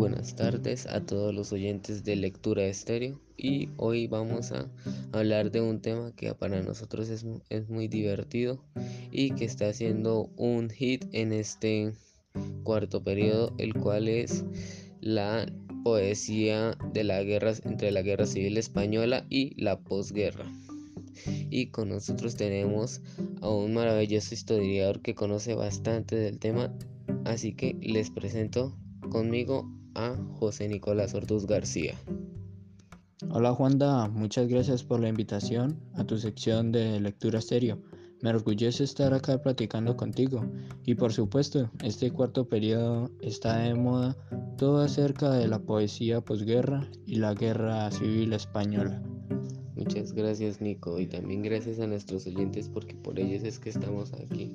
buenas tardes a todos los oyentes de Lectura Estéreo y hoy vamos a hablar de un tema que para nosotros es, muy divertido y que está haciendo un hit en este cuarto periodo, el cual es la poesía de la guerra entre la guerra civil española y la posguerra. Y con nosotros tenemos a un maravilloso historiador que conoce bastante del tema, así que les presento conmigo a José Nicolás Ortuz García. Hola Juanda, muchas gracias por la invitación a tu sección de lectura serio. Me orgullece estar acá platicando contigo y por supuesto este cuarto periodo está de moda todo acerca de la poesía posguerra y la guerra civil española. Muchas gracias Nico y también gracias a nuestros oyentes porque por ellos es que estamos aquí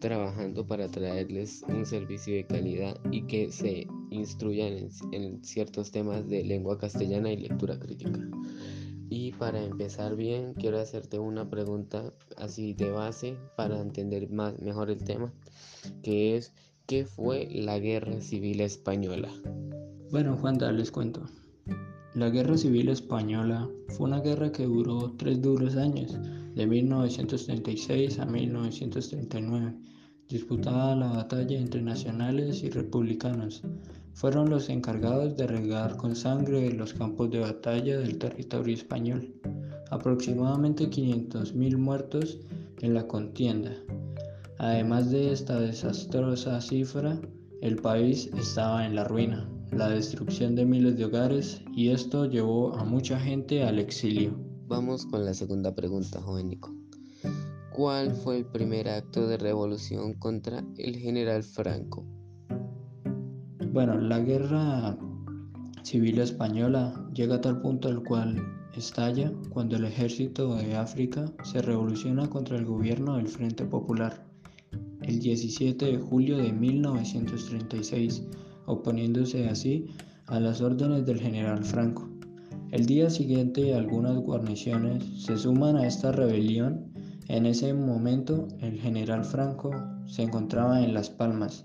trabajando para traerles un servicio de calidad y que se instruyan en, ciertos temas de lengua castellana y lectura crítica. Y para empezar bien, quiero hacerte una pregunta así de base para entender más mejor el tema, que es ¿qué fue la Guerra Civil Española? Bueno, Juan, les cuento. La Guerra Civil Española fue una guerra que duró tres duros años, de 1936 a 1939, disputada la batalla entre nacionales y republicanos. Fueron los encargados de regar con sangre los campos de batalla del territorio español. Aproximadamente 500.000 muertos en la contienda. Además de esta desastrosa cifra, el país estaba en la ruina la destrucción de miles de hogares y esto llevó a mucha gente al exilio. Vamos con la segunda pregunta, jovénico. ¿Cuál fue el primer acto de revolución contra el general Franco? Bueno, la guerra civil española llega a tal punto al cual estalla cuando el ejército de África se revoluciona contra el gobierno del Frente Popular. El 17 de julio de 1936 oponiéndose así a las órdenes del general Franco. El día siguiente algunas guarniciones se suman a esta rebelión. En ese momento el general Franco se encontraba en Las Palmas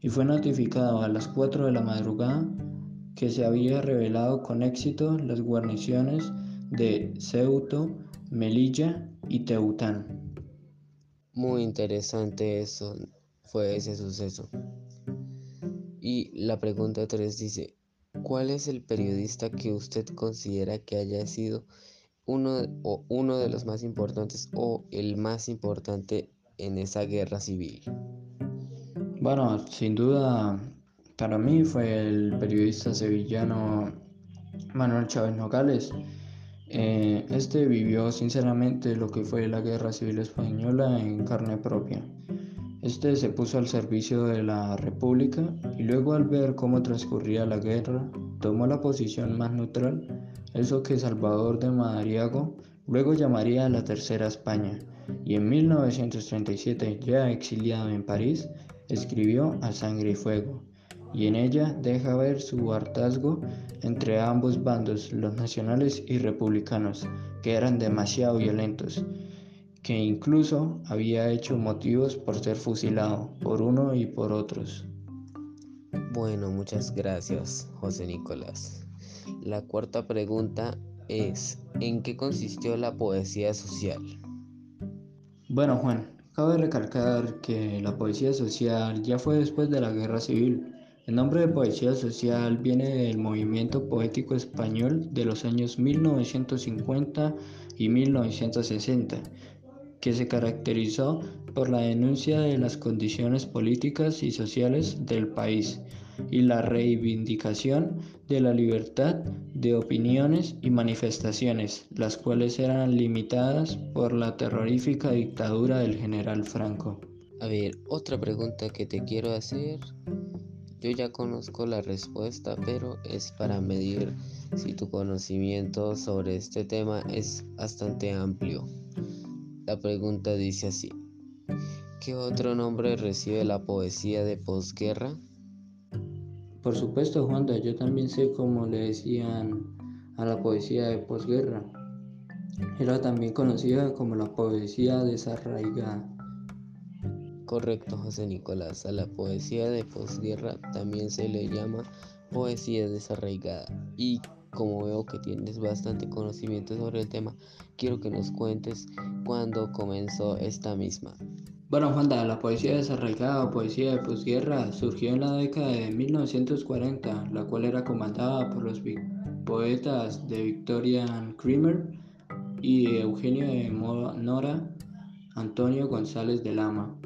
y fue notificado a las 4 de la madrugada que se había revelado con éxito las guarniciones de Ceuto, Melilla y Teután. Muy interesante eso fue ese suceso. Y la pregunta 3 dice, ¿cuál es el periodista que usted considera que haya sido uno, o uno de los más importantes o el más importante en esa guerra civil? Bueno, sin duda, para mí fue el periodista sevillano Manuel Chávez Nogales. Eh, este vivió sinceramente lo que fue la guerra civil española en carne propia. Este se puso al servicio de la República y luego al ver cómo transcurría la guerra, tomó la posición más neutral, eso que Salvador de Madariago luego llamaría la Tercera España, y en 1937, ya exiliado en París, escribió A Sangre y Fuego, y en ella deja ver su hartazgo entre ambos bandos, los nacionales y republicanos, que eran demasiado violentos, que incluso había hecho motivos por ser fusilado por uno y por otros. Bueno, muchas gracias, José Nicolás. La cuarta pregunta es, ¿en qué consistió la poesía social? Bueno, Juan, cabe recalcar que la poesía social ya fue después de la guerra civil. El nombre de poesía social viene del movimiento poético español de los años 1950 y 1960 que se caracterizó por la denuncia de las condiciones políticas y sociales del país y la reivindicación de la libertad de opiniones y manifestaciones, las cuales eran limitadas por la terrorífica dictadura del general Franco. A ver, otra pregunta que te quiero hacer. Yo ya conozco la respuesta, pero es para medir si tu conocimiento sobre este tema es bastante amplio. La pregunta dice así, ¿qué otro nombre recibe la poesía de posguerra? Por supuesto, Juanda, yo también sé cómo le decían a la poesía de posguerra. Era también conocida como la poesía desarraigada. Correcto, José Nicolás. A la poesía de posguerra también se le llama poesía desarraigada y como veo que tienes bastante conocimiento sobre el tema, quiero que nos cuentes cuándo comenzó esta misma. Bueno, Juanda, la poesía desarraigada o poesía de posguerra surgió en la década de 1940, la cual era comandada por los poetas de Victorian Creamer y Eugenio de Nora Antonio González de Lama,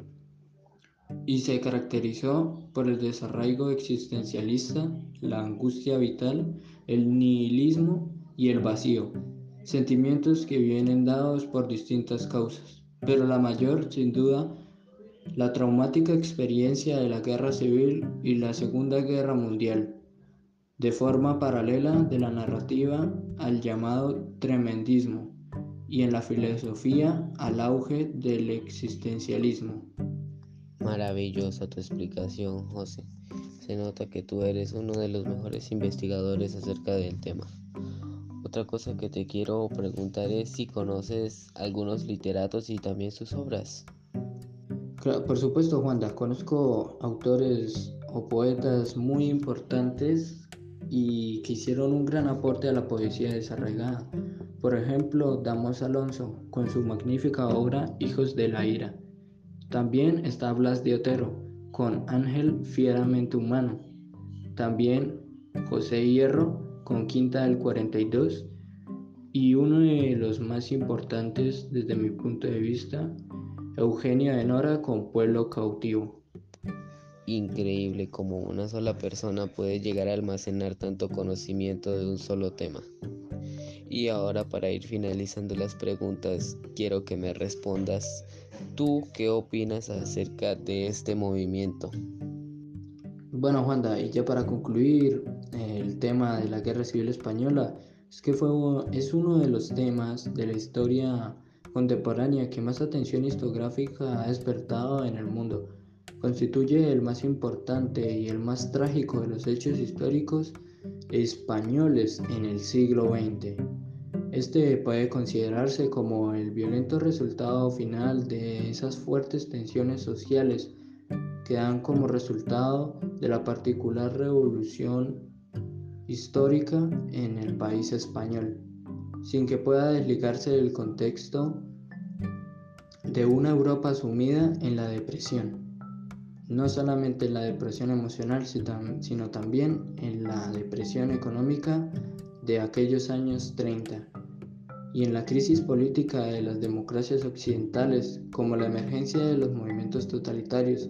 y se caracterizó por el desarraigo existencialista, la angustia vital, el nihilismo y el vacío, sentimientos que vienen dados por distintas causas, pero la mayor, sin duda, la traumática experiencia de la guerra civil y la Segunda Guerra Mundial, de forma paralela de la narrativa al llamado tremendismo y en la filosofía al auge del existencialismo. Maravillosa tu explicación, José. Se nota que tú eres uno de los mejores investigadores acerca del tema. Otra cosa que te quiero preguntar es si conoces algunos literatos y también sus obras. Por supuesto, Juanda, conozco autores o poetas muy importantes y que hicieron un gran aporte a la poesía desarraigada. Por ejemplo, Damos Alonso, con su magnífica obra Hijos de la Ira. También está Blas de Otero, con Ángel Fieramente Humano. También José Hierro, con Quinta del 42. Y uno de los más importantes desde mi punto de vista, Eugenio de Nora, con Pueblo Cautivo increíble como una sola persona puede llegar a almacenar tanto conocimiento de un solo tema. Y ahora para ir finalizando las preguntas, quiero que me respondas, ¿tú qué opinas acerca de este movimiento? Bueno, Juanda, y ya para concluir el tema de la Guerra Civil Española, es que fue, es uno de los temas de la historia contemporánea que más atención historiográfica ha despertado en el mundo constituye el más importante y el más trágico de los hechos históricos españoles en el siglo XX. Este puede considerarse como el violento resultado final de esas fuertes tensiones sociales que dan como resultado de la particular revolución histórica en el país español, sin que pueda desligarse del contexto de una Europa sumida en la depresión no solamente en la depresión emocional, sino también en la depresión económica de aquellos años 30 y en la crisis política de las democracias occidentales, como la emergencia de los movimientos totalitarios.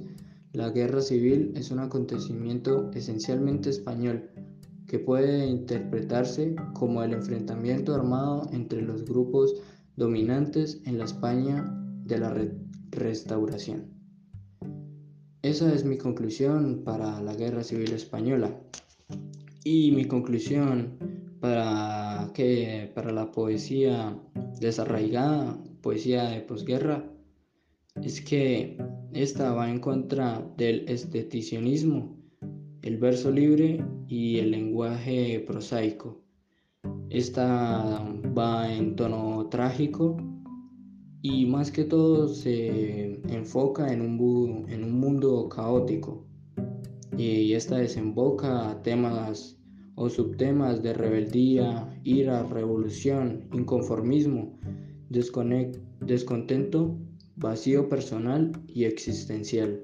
La guerra civil es un acontecimiento esencialmente español que puede interpretarse como el enfrentamiento armado entre los grupos dominantes en la España de la restauración. Esa es mi conclusión para la Guerra Civil Española. Y mi conclusión para, que, para la poesía desarraigada, poesía de posguerra, es que esta va en contra del esteticismo, el verso libre y el lenguaje prosaico. Esta va en tono trágico y más que todo se enfoca en un, en un mundo caótico y esta desemboca a temas o subtemas de rebeldía, ira, revolución, inconformismo, descontento, vacío personal y existencial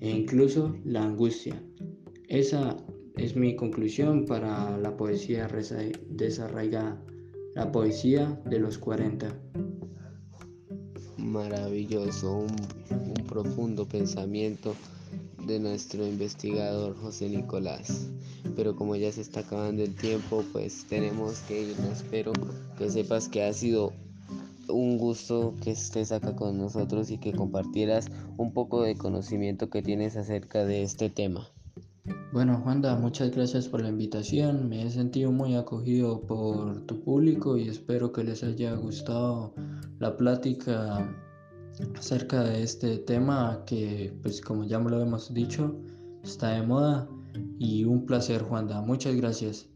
e incluso la angustia. Esa es mi conclusión para la poesía desarraigada, la poesía de los 40 maravilloso, un, profundo pensamiento de nuestro investigador José Nicolás. Pero como ya se está acabando el tiempo, pues tenemos que irnos. Pero que sepas que ha sido un gusto que estés acá con nosotros y que compartieras un poco de conocimiento que tienes acerca de este tema. Bueno, Juanda, muchas gracias por la invitación. Me he sentido muy acogido por tu público y espero que les haya gustado la plática acerca de este tema que, pues como ya me lo hemos dicho, está de moda. Y un placer, Juanda. Muchas gracias.